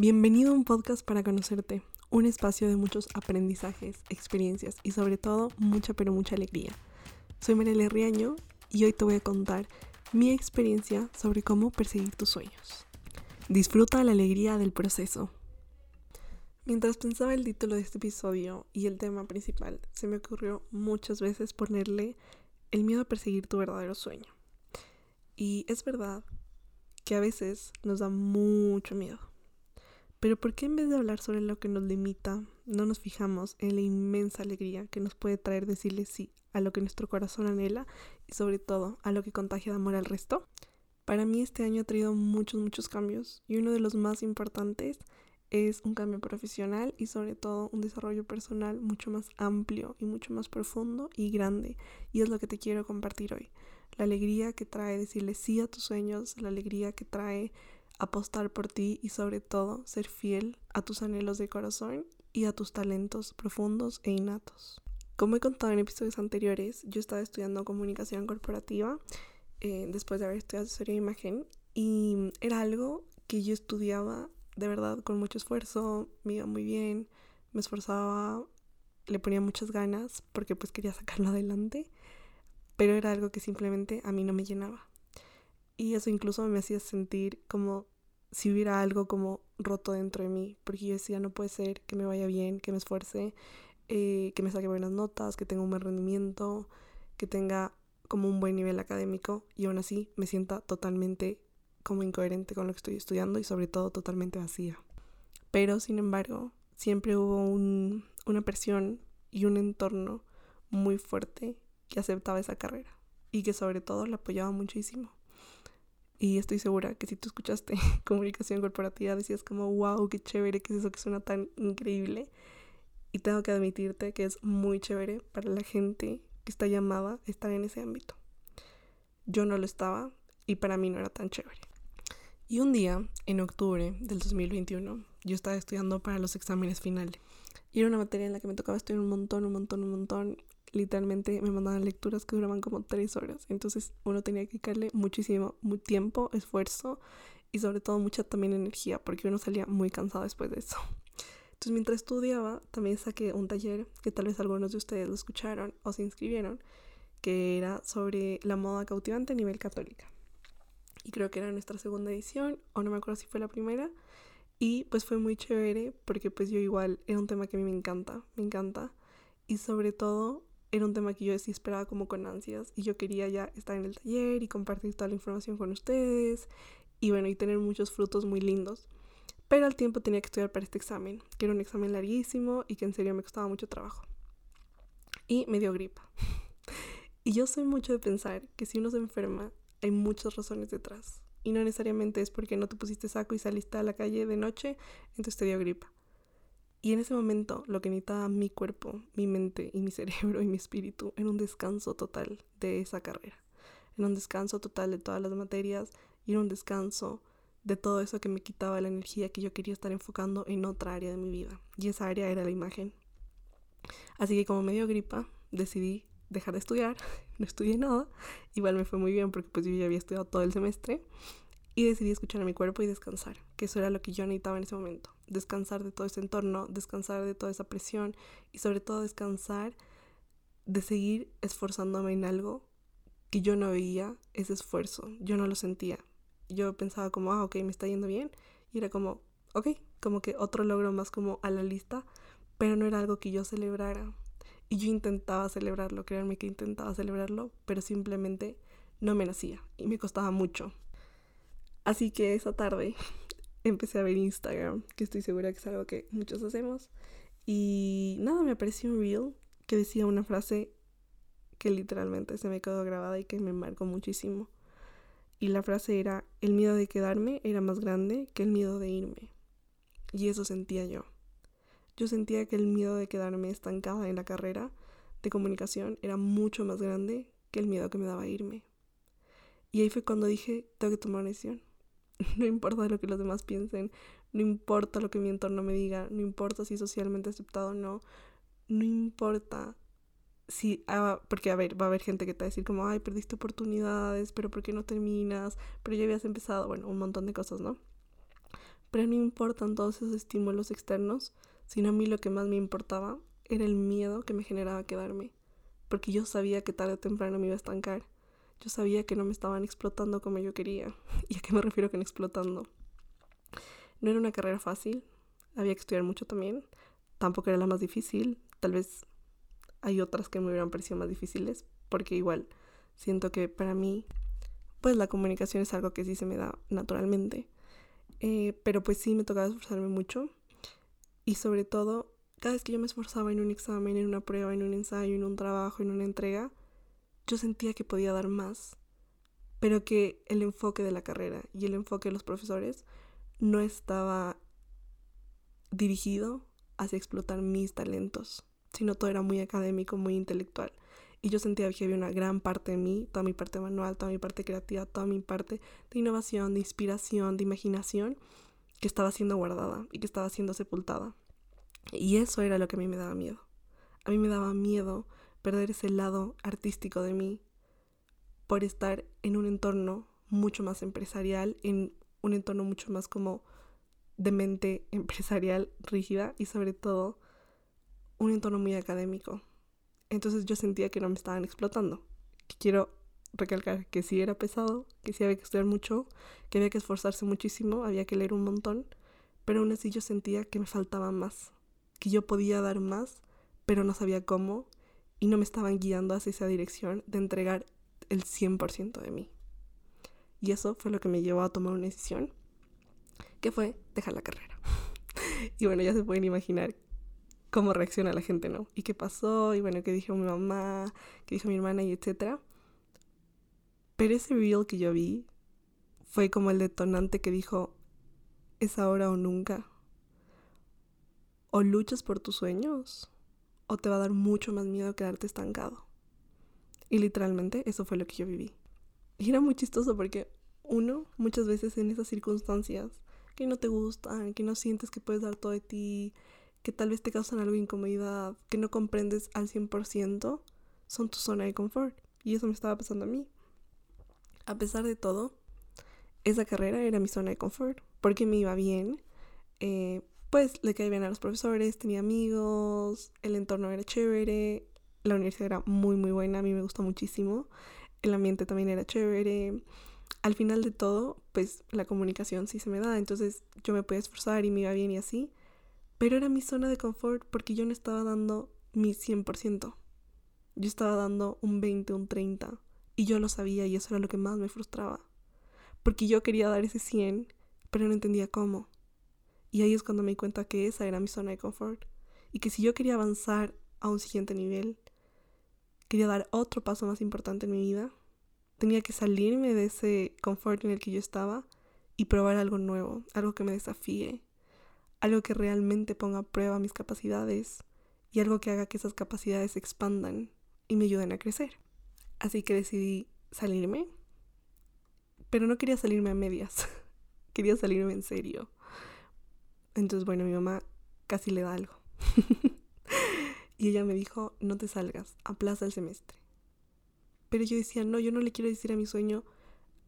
Bienvenido a un podcast para conocerte, un espacio de muchos aprendizajes, experiencias y sobre todo mucha pero mucha alegría. Soy Mariela Riaño y hoy te voy a contar mi experiencia sobre cómo perseguir tus sueños. Disfruta la alegría del proceso. Mientras pensaba el título de este episodio y el tema principal, se me ocurrió muchas veces ponerle el miedo a perseguir tu verdadero sueño. Y es verdad que a veces nos da mucho miedo. Pero ¿por qué en vez de hablar sobre lo que nos limita, no nos fijamos en la inmensa alegría que nos puede traer decirle sí a lo que nuestro corazón anhela y sobre todo a lo que contagia de amor al resto? Para mí este año ha traído muchos, muchos cambios y uno de los más importantes es un cambio profesional y sobre todo un desarrollo personal mucho más amplio y mucho más profundo y grande. Y es lo que te quiero compartir hoy. La alegría que trae decirle sí a tus sueños, la alegría que trae apostar por ti y sobre todo ser fiel a tus anhelos de corazón y a tus talentos profundos e innatos. Como he contado en episodios anteriores, yo estaba estudiando comunicación corporativa eh, después de haber estudiado asesoría de imagen y era algo que yo estudiaba de verdad con mucho esfuerzo, me iba muy bien, me esforzaba, le ponía muchas ganas porque pues quería sacarlo adelante, pero era algo que simplemente a mí no me llenaba. Y eso incluso me hacía sentir como si hubiera algo como roto dentro de mí, porque yo decía, no puede ser que me vaya bien, que me esfuerce, eh, que me saque buenas notas, que tenga un buen rendimiento, que tenga como un buen nivel académico y aún así me sienta totalmente como incoherente con lo que estoy estudiando y sobre todo totalmente vacía. Pero sin embargo, siempre hubo un, una presión y un entorno muy fuerte que aceptaba esa carrera y que sobre todo la apoyaba muchísimo. Y estoy segura que si tú escuchaste comunicación corporativa decías como, wow, qué chévere, que es eso que suena tan increíble. Y tengo que admitirte que es muy chévere para la gente que está llamada a estar en ese ámbito. Yo no lo estaba y para mí no era tan chévere. Y un día, en octubre del 2021, yo estaba estudiando para los exámenes finales. Y era una materia en la que me tocaba estudiar un montón, un montón, un montón literalmente me mandaban lecturas que duraban como tres horas. Entonces uno tenía que dedicarle muchísimo muy tiempo, esfuerzo y sobre todo mucha también energía porque uno salía muy cansado después de eso. Entonces mientras estudiaba también saqué un taller que tal vez algunos de ustedes lo escucharon o se inscribieron que era sobre la moda cautivante a nivel católica. Y creo que era nuestra segunda edición o no me acuerdo si fue la primera. Y pues fue muy chévere porque pues yo igual era un tema que a mí me encanta, me encanta. Y sobre todo era un tema que yo sí esperaba como con ansias y yo quería ya estar en el taller y compartir toda la información con ustedes y bueno, y tener muchos frutos muy lindos. Pero al tiempo tenía que estudiar para este examen, que era un examen larguísimo y que en serio me costaba mucho trabajo. Y me dio gripa. y yo soy mucho de pensar que si uno se enferma, hay muchas razones detrás. Y no necesariamente es porque no te pusiste saco y saliste a la calle de noche, entonces te dio gripa. Y en ese momento lo que necesitaba mi cuerpo, mi mente y mi cerebro y mi espíritu era un descanso total de esa carrera. Era un descanso total de todas las materias y era un descanso de todo eso que me quitaba la energía que yo quería estar enfocando en otra área de mi vida. Y esa área era la imagen. Así que como me dio gripa, decidí dejar de estudiar. No estudié nada. Igual me fue muy bien porque pues yo ya había estudiado todo el semestre y decidí escuchar a mi cuerpo y descansar, que eso era lo que yo necesitaba en ese momento, descansar de todo ese entorno, descansar de toda esa presión y sobre todo descansar de seguir esforzándome en algo que yo no veía ese esfuerzo, yo no lo sentía. Yo pensaba como, ah, ok, me está yendo bien y era como, ok, como que otro logro más como a la lista, pero no era algo que yo celebrara. Y yo intentaba celebrarlo, créanme que intentaba celebrarlo, pero simplemente no me nacía y me costaba mucho. Así que esa tarde empecé a ver Instagram, que estoy segura que es algo que muchos hacemos. Y nada, me apareció un reel que decía una frase que literalmente se me quedó grabada y que me marcó muchísimo. Y la frase era, el miedo de quedarme era más grande que el miedo de irme. Y eso sentía yo. Yo sentía que el miedo de quedarme estancada en la carrera de comunicación era mucho más grande que el miedo que me daba irme. Y ahí fue cuando dije, tengo que tomar una decisión. no importa lo que los demás piensen, no importa lo que mi entorno me diga, no importa si es socialmente aceptado o no, no importa si, ah, porque a ver, va a haber gente que te va a decir como, ay, perdiste oportunidades, pero ¿por qué no terminas? Pero ya habías empezado, bueno, un montón de cosas, ¿no? Pero no importan todos esos estímulos externos, sino a mí lo que más me importaba era el miedo que me generaba quedarme, porque yo sabía que tarde o temprano me iba a estancar. Yo sabía que no me estaban explotando como yo quería. ¿Y a qué me refiero con explotando? No era una carrera fácil, había que estudiar mucho también. Tampoco era la más difícil, tal vez hay otras que me hubieran parecido más difíciles, porque igual siento que para mí, pues la comunicación es algo que sí se me da naturalmente. Eh, pero pues sí me tocaba esforzarme mucho. Y sobre todo, cada vez que yo me esforzaba en un examen, en una prueba, en un ensayo, en un trabajo, en una entrega, yo sentía que podía dar más. Pero que el enfoque de la carrera y el enfoque de los profesores no estaba dirigido hacia explotar mis talentos, sino todo era muy académico, muy intelectual. Y yo sentía que había una gran parte de mí, toda mi parte manual, toda mi parte creativa, toda mi parte de innovación, de inspiración, de imaginación, que estaba siendo guardada y que estaba siendo sepultada. Y eso era lo que a mí me daba miedo. A mí me daba miedo perder ese lado artístico de mí por estar en un entorno mucho más empresarial, en un entorno mucho más como de mente empresarial rígida y sobre todo un entorno muy académico. Entonces yo sentía que no me estaban explotando. Quiero recalcar que sí era pesado, que sí había que estudiar mucho, que había que esforzarse muchísimo, había que leer un montón, pero aún así yo sentía que me faltaba más, que yo podía dar más, pero no sabía cómo y no me estaban guiando hacia esa dirección de entregar el 100% de mí. Y eso fue lo que me llevó a tomar una decisión, que fue dejar la carrera. y bueno, ya se pueden imaginar cómo reacciona la gente, ¿no? Y qué pasó, y bueno, qué dijo mi mamá, qué dijo mi hermana, y etcétera. Pero ese reel que yo vi fue como el detonante que dijo, es ahora o nunca. O luchas por tus sueños, o te va a dar mucho más miedo quedarte estancado. Y literalmente eso fue lo que yo viví. Y era muy chistoso porque uno, muchas veces en esas circunstancias que no te gustan, que no sientes que puedes dar todo de ti, que tal vez te causan algo de incomodidad, que no comprendes al 100%, son tu zona de confort. Y eso me estaba pasando a mí. A pesar de todo, esa carrera era mi zona de confort, porque me iba bien. Eh, pues le caía bien a los profesores, tenía amigos, el entorno era chévere, la universidad era muy muy buena, a mí me gustó muchísimo, el ambiente también era chévere. Al final de todo, pues la comunicación sí se me da, entonces yo me podía esforzar y me iba bien y así, pero era mi zona de confort porque yo no estaba dando mi 100%. Yo estaba dando un 20, un 30 y yo lo sabía y eso era lo que más me frustraba. Porque yo quería dar ese 100, pero no entendía cómo. Y ahí es cuando me di cuenta que esa era mi zona de confort y que si yo quería avanzar a un siguiente nivel, quería dar otro paso más importante en mi vida, tenía que salirme de ese confort en el que yo estaba y probar algo nuevo, algo que me desafíe, algo que realmente ponga a prueba mis capacidades y algo que haga que esas capacidades se expandan y me ayuden a crecer. Así que decidí salirme, pero no quería salirme a medias, quería salirme en serio. Entonces, bueno, mi mamá casi le da algo. y ella me dijo, no te salgas, aplaza el semestre. Pero yo decía, no, yo no le quiero decir a mi sueño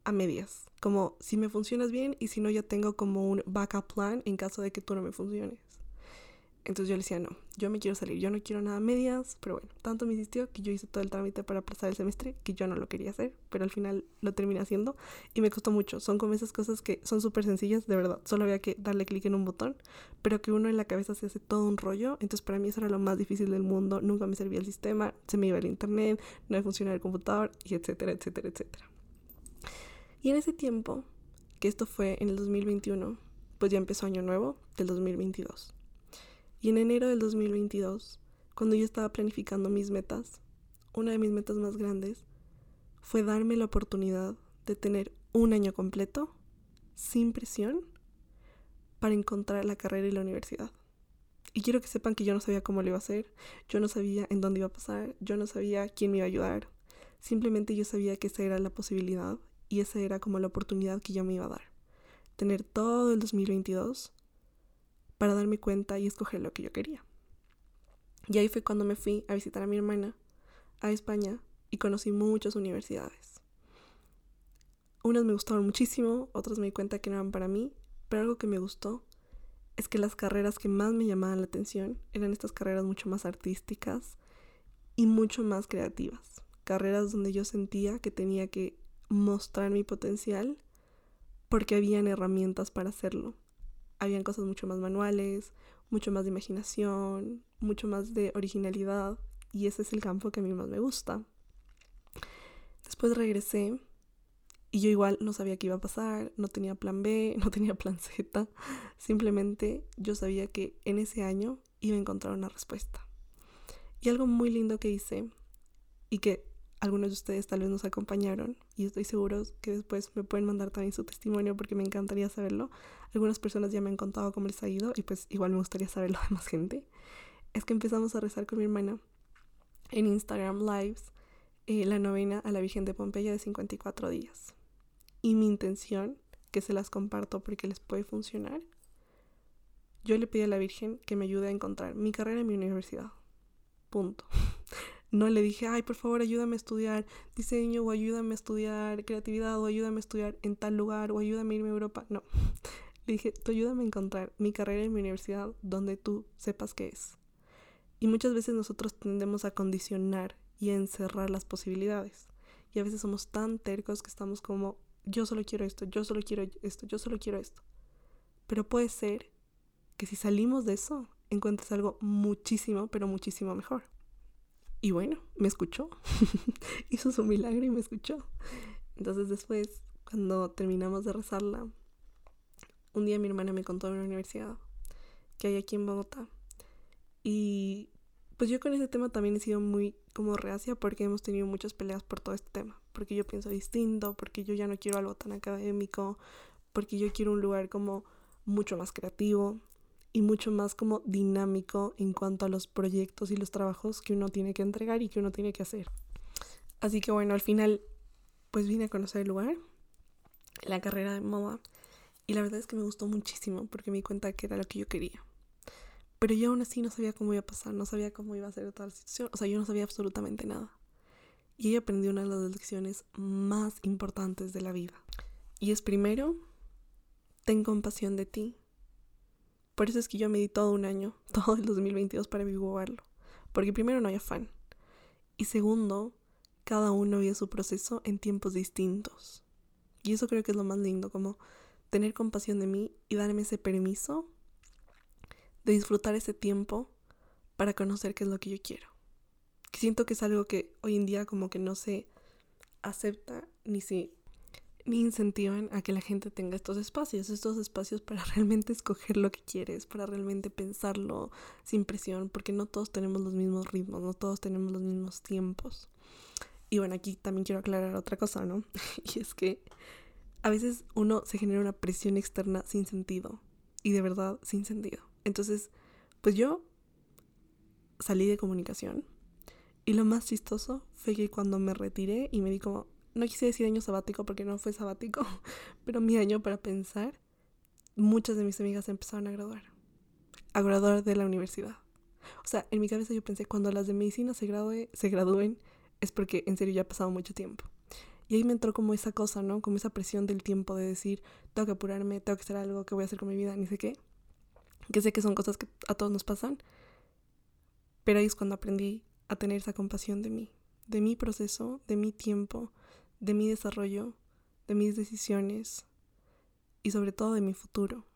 a medias. Como si me funcionas bien y si no ya tengo como un backup plan en caso de que tú no me funciones. Entonces yo le decía, no, yo me quiero salir, yo no quiero nada medias, pero bueno, tanto me insistió que yo hice todo el trámite para aplazar el semestre, que yo no lo quería hacer, pero al final lo terminé haciendo y me costó mucho. Son como esas cosas que son súper sencillas, de verdad, solo había que darle clic en un botón, pero que uno en la cabeza se hace todo un rollo, entonces para mí eso era lo más difícil del mundo, nunca me servía el sistema, se me iba el internet, no me funcionaba el computador, y etcétera, etcétera, etcétera. Y en ese tiempo, que esto fue en el 2021, pues ya empezó año nuevo del 2022. Y en enero del 2022, cuando yo estaba planificando mis metas, una de mis metas más grandes fue darme la oportunidad de tener un año completo, sin presión, para encontrar la carrera y la universidad. Y quiero que sepan que yo no sabía cómo lo iba a hacer, yo no sabía en dónde iba a pasar, yo no sabía quién me iba a ayudar. Simplemente yo sabía que esa era la posibilidad y esa era como la oportunidad que yo me iba a dar. Tener todo el 2022 para darme cuenta y escoger lo que yo quería. Y ahí fue cuando me fui a visitar a mi hermana a España y conocí muchas universidades. Unas me gustaron muchísimo, otras me di cuenta que no eran para mí, pero algo que me gustó es que las carreras que más me llamaban la atención eran estas carreras mucho más artísticas y mucho más creativas. Carreras donde yo sentía que tenía que mostrar mi potencial porque habían herramientas para hacerlo. Habían cosas mucho más manuales, mucho más de imaginación, mucho más de originalidad y ese es el campo que a mí más me gusta. Después regresé y yo igual no sabía qué iba a pasar, no tenía plan B, no tenía plan Z, simplemente yo sabía que en ese año iba a encontrar una respuesta. Y algo muy lindo que hice y que algunos de ustedes tal vez nos acompañaron y estoy seguro que después me pueden mandar también su testimonio porque me encantaría saberlo. Algunas personas ya me han contado cómo les ha ido y pues igual me gustaría saberlo de más gente. Es que empezamos a rezar con mi hermana en Instagram Lives eh, la novena a la Virgen de Pompeya de 54 días. Y mi intención, que se las comparto porque les puede funcionar, yo le pedí a la Virgen que me ayude a encontrar mi carrera en mi universidad. Punto. No le dije, ay, por favor, ayúdame a estudiar diseño o ayúdame a estudiar creatividad o ayúdame a estudiar en tal lugar o ayúdame a irme a Europa. No. Le dije, tú ayúdame a encontrar mi carrera en mi universidad donde tú sepas qué es. Y muchas veces nosotros tendemos a condicionar y encerrar las posibilidades. Y a veces somos tan tercos que estamos como, yo solo quiero esto, yo solo quiero esto, yo solo quiero esto. Pero puede ser que si salimos de eso, encuentres algo muchísimo, pero muchísimo mejor. Y bueno, me escuchó. Hizo su milagro y me escuchó. Entonces después, cuando terminamos de rezarla, un día mi hermana me contó de una universidad que hay aquí en Bogotá. Y pues yo con ese tema también he sido muy como reacia porque hemos tenido muchas peleas por todo este tema. Porque yo pienso distinto, porque yo ya no quiero algo tan académico, porque yo quiero un lugar como mucho más creativo y mucho más como dinámico en cuanto a los proyectos y los trabajos que uno tiene que entregar y que uno tiene que hacer. Así que bueno, al final pues vine a conocer el lugar, la carrera de moda y la verdad es que me gustó muchísimo porque me di cuenta que era lo que yo quería. Pero yo aún así no sabía cómo iba a pasar, no sabía cómo iba a ser toda la situación, o sea, yo no sabía absolutamente nada. Y ahí aprendí una de las lecciones más importantes de la vida. Y es primero, ten compasión de ti por eso es que yo me di todo un año, todo el 2022 para vivirlo. Porque primero no hay afán. Y segundo, cada uno vive su proceso en tiempos distintos. Y eso creo que es lo más lindo, como tener compasión de mí y darme ese permiso de disfrutar ese tiempo para conocer qué es lo que yo quiero. siento que es algo que hoy en día como que no se acepta ni se ni incentivan a que la gente tenga estos espacios, estos espacios para realmente escoger lo que quieres, para realmente pensarlo sin presión, porque no todos tenemos los mismos ritmos, no todos tenemos los mismos tiempos. Y bueno, aquí también quiero aclarar otra cosa, ¿no? y es que a veces uno se genera una presión externa sin sentido, y de verdad sin sentido. Entonces, pues yo salí de comunicación, y lo más chistoso fue que cuando me retiré y me di como, no quise decir año sabático porque no fue sabático, pero mi año para pensar, muchas de mis amigas empezaron a graduar, a graduar de la universidad. O sea, en mi cabeza yo pensé, cuando las de medicina se, gradúe, se gradúen, es porque en serio ya ha pasado mucho tiempo. Y ahí me entró como esa cosa, ¿no? Como esa presión del tiempo de decir, tengo que apurarme, tengo que hacer algo, ¿qué voy a hacer con mi vida? Ni sé qué. Que sé que son cosas que a todos nos pasan. Pero ahí es cuando aprendí a tener esa compasión de mí, de mi proceso, de mi tiempo, de mi desarrollo, de mis decisiones y sobre todo de mi futuro.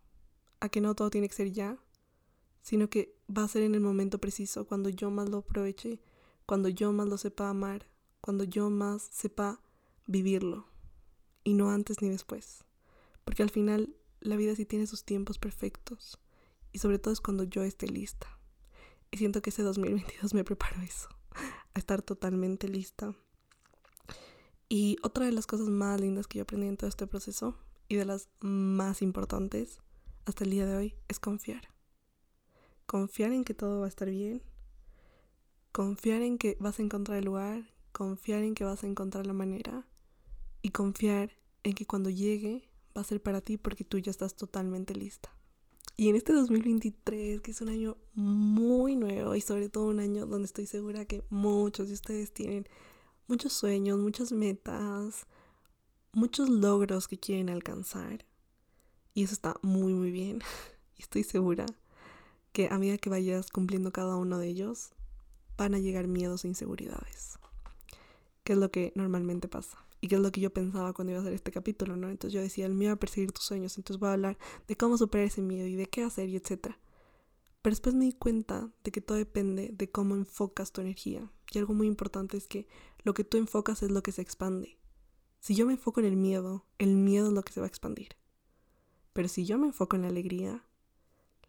A que no todo tiene que ser ya, sino que va a ser en el momento preciso, cuando yo más lo aproveche, cuando yo más lo sepa amar, cuando yo más sepa vivirlo, y no antes ni después. Porque al final la vida sí tiene sus tiempos perfectos, y sobre todo es cuando yo esté lista. Y siento que ese 2022 me preparo eso, a estar totalmente lista y otra de las cosas más lindas que yo aprendí en todo este proceso y de las más importantes hasta el día de hoy es confiar. Confiar en que todo va a estar bien. Confiar en que vas a encontrar el lugar. Confiar en que vas a encontrar la manera. Y confiar en que cuando llegue va a ser para ti porque tú ya estás totalmente lista. Y en este 2023, que es un año muy nuevo y sobre todo un año donde estoy segura que muchos de ustedes tienen muchos sueños, muchas metas, muchos logros que quieren alcanzar. Y eso está muy, muy bien. Y estoy segura que a medida que vayas cumpliendo cada uno de ellos, van a llegar miedos e inseguridades. Que es lo que normalmente pasa. Y que es lo que yo pensaba cuando iba a hacer este capítulo, ¿no? Entonces yo decía, el miedo a perseguir tus sueños. Entonces voy a hablar de cómo superar ese miedo y de qué hacer y etcétera. Pero después me di cuenta de que todo depende de cómo enfocas tu energía. Y algo muy importante es que lo que tú enfocas es lo que se expande. Si yo me enfoco en el miedo, el miedo es lo que se va a expandir. Pero si yo me enfoco en la alegría,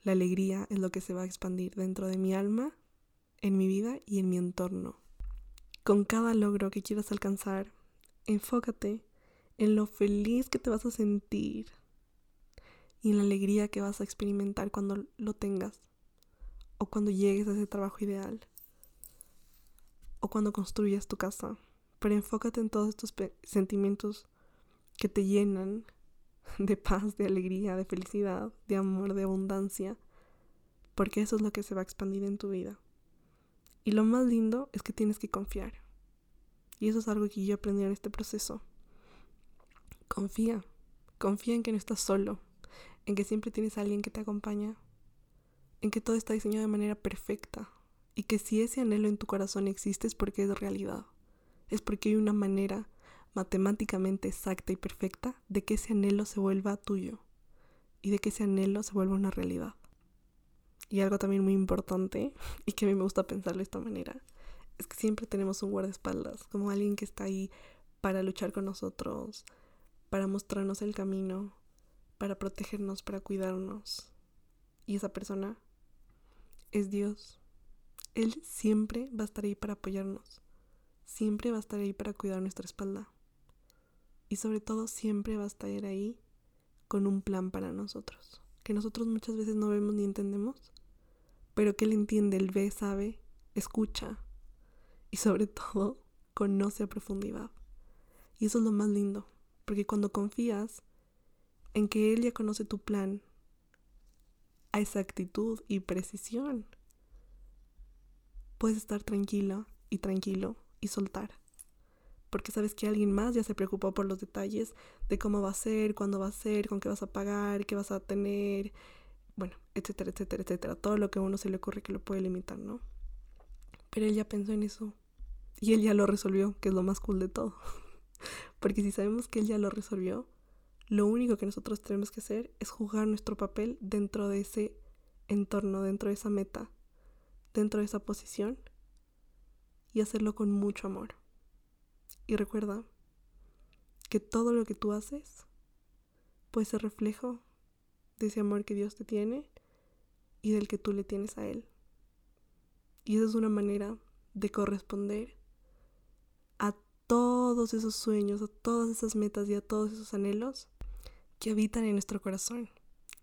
la alegría es lo que se va a expandir dentro de mi alma, en mi vida y en mi entorno. Con cada logro que quieras alcanzar, enfócate en lo feliz que te vas a sentir y en la alegría que vas a experimentar cuando lo tengas o cuando llegues a ese trabajo ideal o cuando construyas tu casa. Pero enfócate en todos estos sentimientos que te llenan de paz, de alegría, de felicidad, de amor, de abundancia, porque eso es lo que se va a expandir en tu vida. Y lo más lindo es que tienes que confiar. Y eso es algo que yo aprendí en este proceso. Confía, confía en que no estás solo, en que siempre tienes a alguien que te acompaña, en que todo está diseñado de manera perfecta y que si ese anhelo en tu corazón existe es porque es realidad, es porque hay una manera matemáticamente exacta y perfecta de que ese anhelo se vuelva tuyo y de que ese anhelo se vuelva una realidad. Y algo también muy importante y que a mí me gusta pensarlo de esta manera es que siempre tenemos un guardaespaldas, como alguien que está ahí para luchar con nosotros, para mostrarnos el camino, para protegernos, para cuidarnos. Y esa persona es Dios. Él siempre va a estar ahí para apoyarnos. Siempre va a estar ahí para cuidar nuestra espalda. Y sobre todo siempre va a estar ahí con un plan para nosotros. Que nosotros muchas veces no vemos ni entendemos. Pero que Él entiende, Él ve, sabe, escucha. Y sobre todo conoce a profundidad. Y eso es lo más lindo. Porque cuando confías en que Él ya conoce tu plan, a exactitud y precisión, puedes estar tranquila y tranquilo y soltar. Porque sabes que alguien más ya se preocupó por los detalles de cómo va a ser, cuándo va a ser, con qué vas a pagar, qué vas a tener, bueno, etcétera, etcétera, etcétera. Todo lo que a uno se le ocurre que lo puede limitar, ¿no? Pero él ya pensó en eso. Y él ya lo resolvió, que es lo más cool de todo. Porque si sabemos que él ya lo resolvió, lo único que nosotros tenemos que hacer es jugar nuestro papel dentro de ese entorno, dentro de esa meta, dentro de esa posición y hacerlo con mucho amor. Y recuerda que todo lo que tú haces puede ser reflejo de ese amor que Dios te tiene y del que tú le tienes a Él. Y esa es una manera de corresponder a todos esos sueños, a todas esas metas y a todos esos anhelos que habitan en nuestro corazón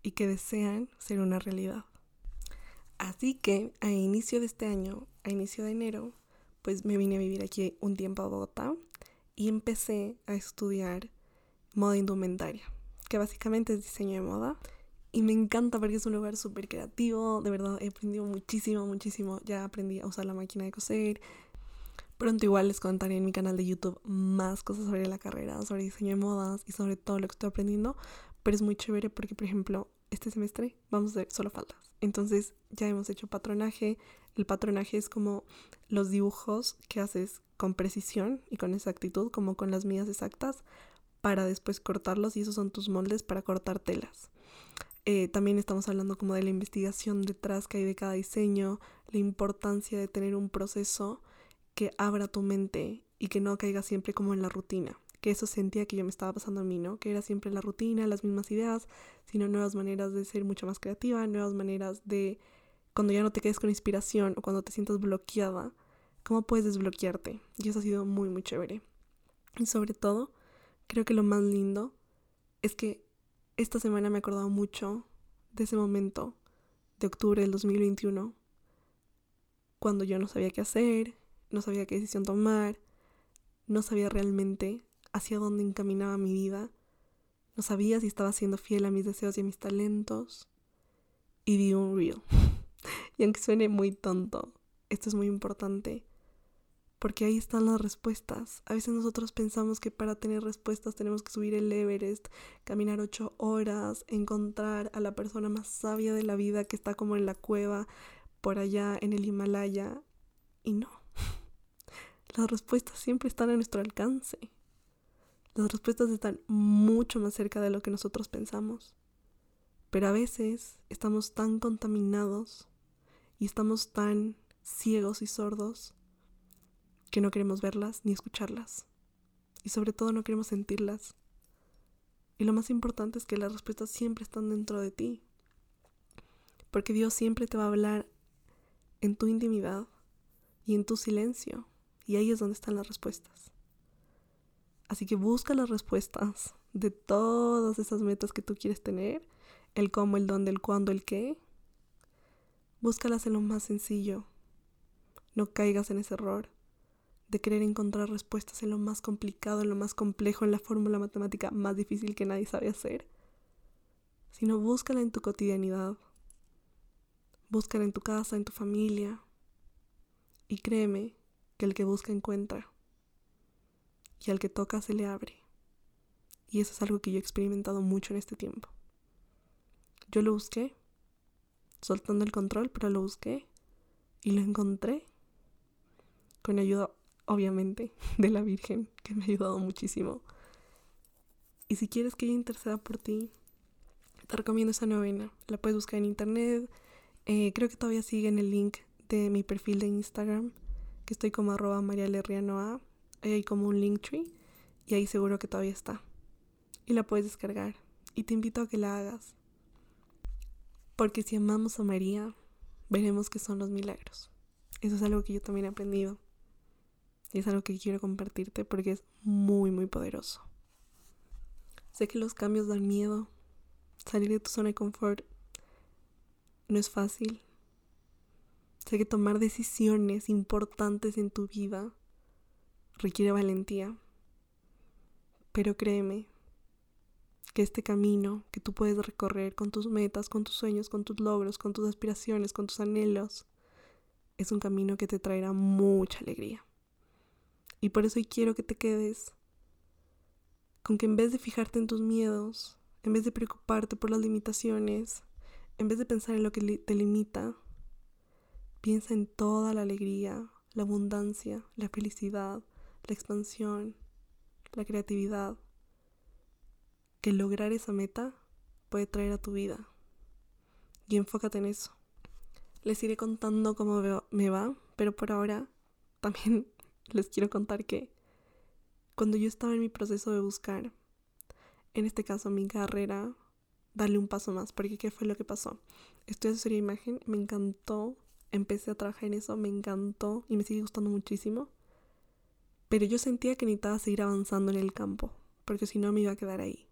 y que desean ser una realidad. Así que a inicio de este año, a inicio de enero, pues me vine a vivir aquí un tiempo a Bogotá y empecé a estudiar moda indumentaria, que básicamente es diseño de moda. Y me encanta porque es un lugar súper creativo, de verdad he aprendido muchísimo, muchísimo. Ya aprendí a usar la máquina de coser, Pronto igual les contaré en mi canal de YouTube más cosas sobre la carrera, sobre diseño de modas y sobre todo lo que estoy aprendiendo. Pero es muy chévere porque, por ejemplo, este semestre vamos a hacer solo faldas. Entonces ya hemos hecho patronaje. El patronaje es como los dibujos que haces con precisión y con exactitud, como con las medidas exactas, para después cortarlos y esos son tus moldes para cortar telas. Eh, también estamos hablando como de la investigación detrás que hay de cada diseño, la importancia de tener un proceso que abra tu mente y que no caiga siempre como en la rutina. Que eso sentía que yo me estaba pasando a mí, ¿no? Que era siempre la rutina, las mismas ideas, sino nuevas maneras de ser mucho más creativa, nuevas maneras de, cuando ya no te quedes con inspiración o cuando te sientas bloqueada, cómo puedes desbloquearte. Y eso ha sido muy, muy chévere. Y sobre todo, creo que lo más lindo es que esta semana me he acordado mucho de ese momento de octubre del 2021, cuando yo no sabía qué hacer, no sabía qué decisión tomar, no sabía realmente hacia dónde encaminaba mi vida, no sabía si estaba siendo fiel a mis deseos y a mis talentos, y vi un reel. y aunque suene muy tonto, esto es muy importante, porque ahí están las respuestas. A veces nosotros pensamos que para tener respuestas tenemos que subir el Everest, caminar ocho horas, encontrar a la persona más sabia de la vida que está como en la cueva por allá en el Himalaya. Y no. Las respuestas siempre están a nuestro alcance. Las respuestas están mucho más cerca de lo que nosotros pensamos. Pero a veces estamos tan contaminados y estamos tan ciegos y sordos que no queremos verlas ni escucharlas. Y sobre todo no queremos sentirlas. Y lo más importante es que las respuestas siempre están dentro de ti. Porque Dios siempre te va a hablar en tu intimidad y en tu silencio. Y ahí es donde están las respuestas. Así que busca las respuestas de todas esas metas que tú quieres tener. El cómo, el dónde, el cuándo, el qué. Búscalas en lo más sencillo. No caigas en ese error de querer encontrar respuestas en lo más complicado, en lo más complejo, en la fórmula matemática más difícil que nadie sabe hacer, sino búscala en tu cotidianidad, búscala en tu casa, en tu familia, y créeme el que busca encuentra, y al que toca se le abre. Y eso es algo que yo he experimentado mucho en este tiempo. Yo lo busqué, soltando el control, pero lo busqué y lo encontré con ayuda obviamente, de la Virgen, que me ha ayudado muchísimo. Y si quieres que ella interceda por ti, te recomiendo esa novena. La puedes buscar en internet. Eh, creo que todavía sigue en el link de mi perfil de Instagram, que estoy como arroba marialerrianoa. Ahí hay como un link tree y ahí seguro que todavía está. Y la puedes descargar. Y te invito a que la hagas. Porque si amamos a María, veremos que son los milagros. Eso es algo que yo también he aprendido. Y es algo que quiero compartirte porque es muy, muy poderoso. Sé que los cambios dan miedo. Salir de tu zona de confort no es fácil. Sé que tomar decisiones importantes en tu vida requiere valentía. Pero créeme que este camino que tú puedes recorrer con tus metas, con tus sueños, con tus logros, con tus aspiraciones, con tus anhelos, es un camino que te traerá mucha alegría. Y por eso hoy quiero que te quedes con que en vez de fijarte en tus miedos, en vez de preocuparte por las limitaciones, en vez de pensar en lo que te limita, piensa en toda la alegría, la abundancia, la felicidad, la expansión, la creatividad que lograr esa meta puede traer a tu vida. Y enfócate en eso. Les iré contando cómo me va, pero por ahora también les quiero contar que cuando yo estaba en mi proceso de buscar, en este caso mi carrera, darle un paso más, porque ¿qué fue lo que pasó? Estudié asesoría de imagen, me encantó, empecé a trabajar en eso, me encantó y me sigue gustando muchísimo, pero yo sentía que necesitaba seguir avanzando en el campo, porque si no me iba a quedar ahí,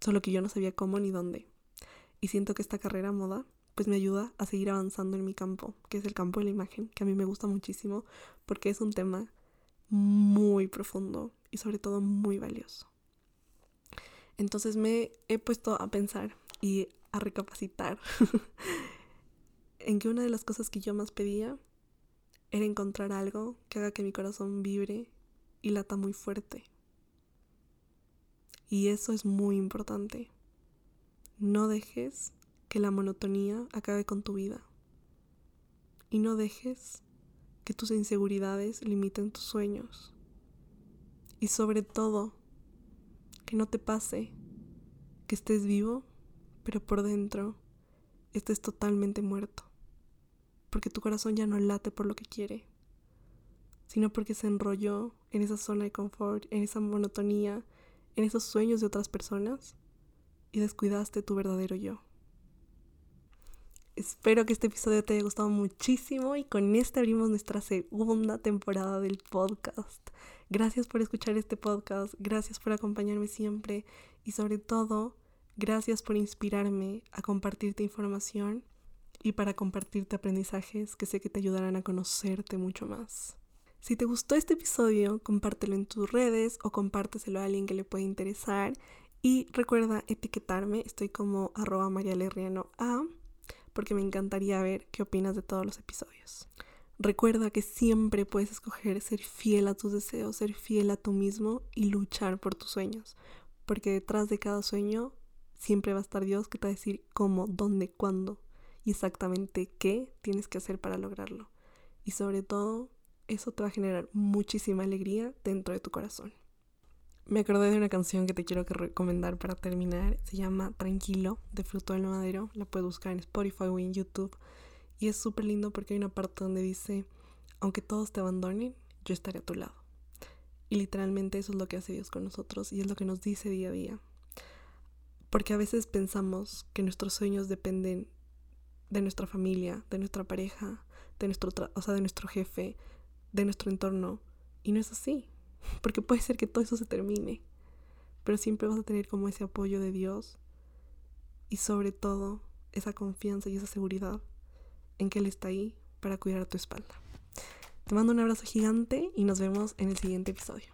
solo que yo no sabía cómo ni dónde. Y siento que esta carrera moda pues me ayuda a seguir avanzando en mi campo, que es el campo de la imagen, que a mí me gusta muchísimo porque es un tema muy profundo y sobre todo muy valioso. Entonces me he puesto a pensar y a recapacitar en que una de las cosas que yo más pedía era encontrar algo que haga que mi corazón vibre y lata muy fuerte. Y eso es muy importante. No dejes que la monotonía acabe con tu vida. Y no dejes que tus inseguridades limiten tus sueños. Y sobre todo, que no te pase que estés vivo, pero por dentro estés totalmente muerto. Porque tu corazón ya no late por lo que quiere, sino porque se enrolló en esa zona de confort, en esa monotonía, en esos sueños de otras personas y descuidaste tu verdadero yo. Espero que este episodio te haya gustado muchísimo y con este abrimos nuestra segunda temporada del podcast. Gracias por escuchar este podcast, gracias por acompañarme siempre y sobre todo, gracias por inspirarme a compartirte información y para compartirte aprendizajes que sé que te ayudarán a conocerte mucho más. Si te gustó este episodio, compártelo en tus redes o compárteselo a alguien que le pueda interesar y recuerda etiquetarme, estoy como arroba A porque me encantaría ver qué opinas de todos los episodios. Recuerda que siempre puedes escoger ser fiel a tus deseos, ser fiel a tú mismo y luchar por tus sueños. Porque detrás de cada sueño siempre va a estar Dios que te va a decir cómo, dónde, cuándo y exactamente qué tienes que hacer para lograrlo. Y sobre todo, eso te va a generar muchísima alegría dentro de tu corazón. Me acordé de una canción que te quiero recomendar para terminar. Se llama Tranquilo de Fruto del Madero. La puedes buscar en Spotify o en YouTube. Y es súper lindo porque hay una parte donde dice, aunque todos te abandonen, yo estaré a tu lado. Y literalmente eso es lo que hace Dios con nosotros y es lo que nos dice día a día. Porque a veces pensamos que nuestros sueños dependen de nuestra familia, de nuestra pareja, de nuestro, o sea, de nuestro jefe, de nuestro entorno. Y no es así. Porque puede ser que todo eso se termine. Pero siempre vas a tener como ese apoyo de Dios. Y sobre todo, esa confianza y esa seguridad en que Él está ahí para cuidar tu espalda. Te mando un abrazo gigante y nos vemos en el siguiente episodio.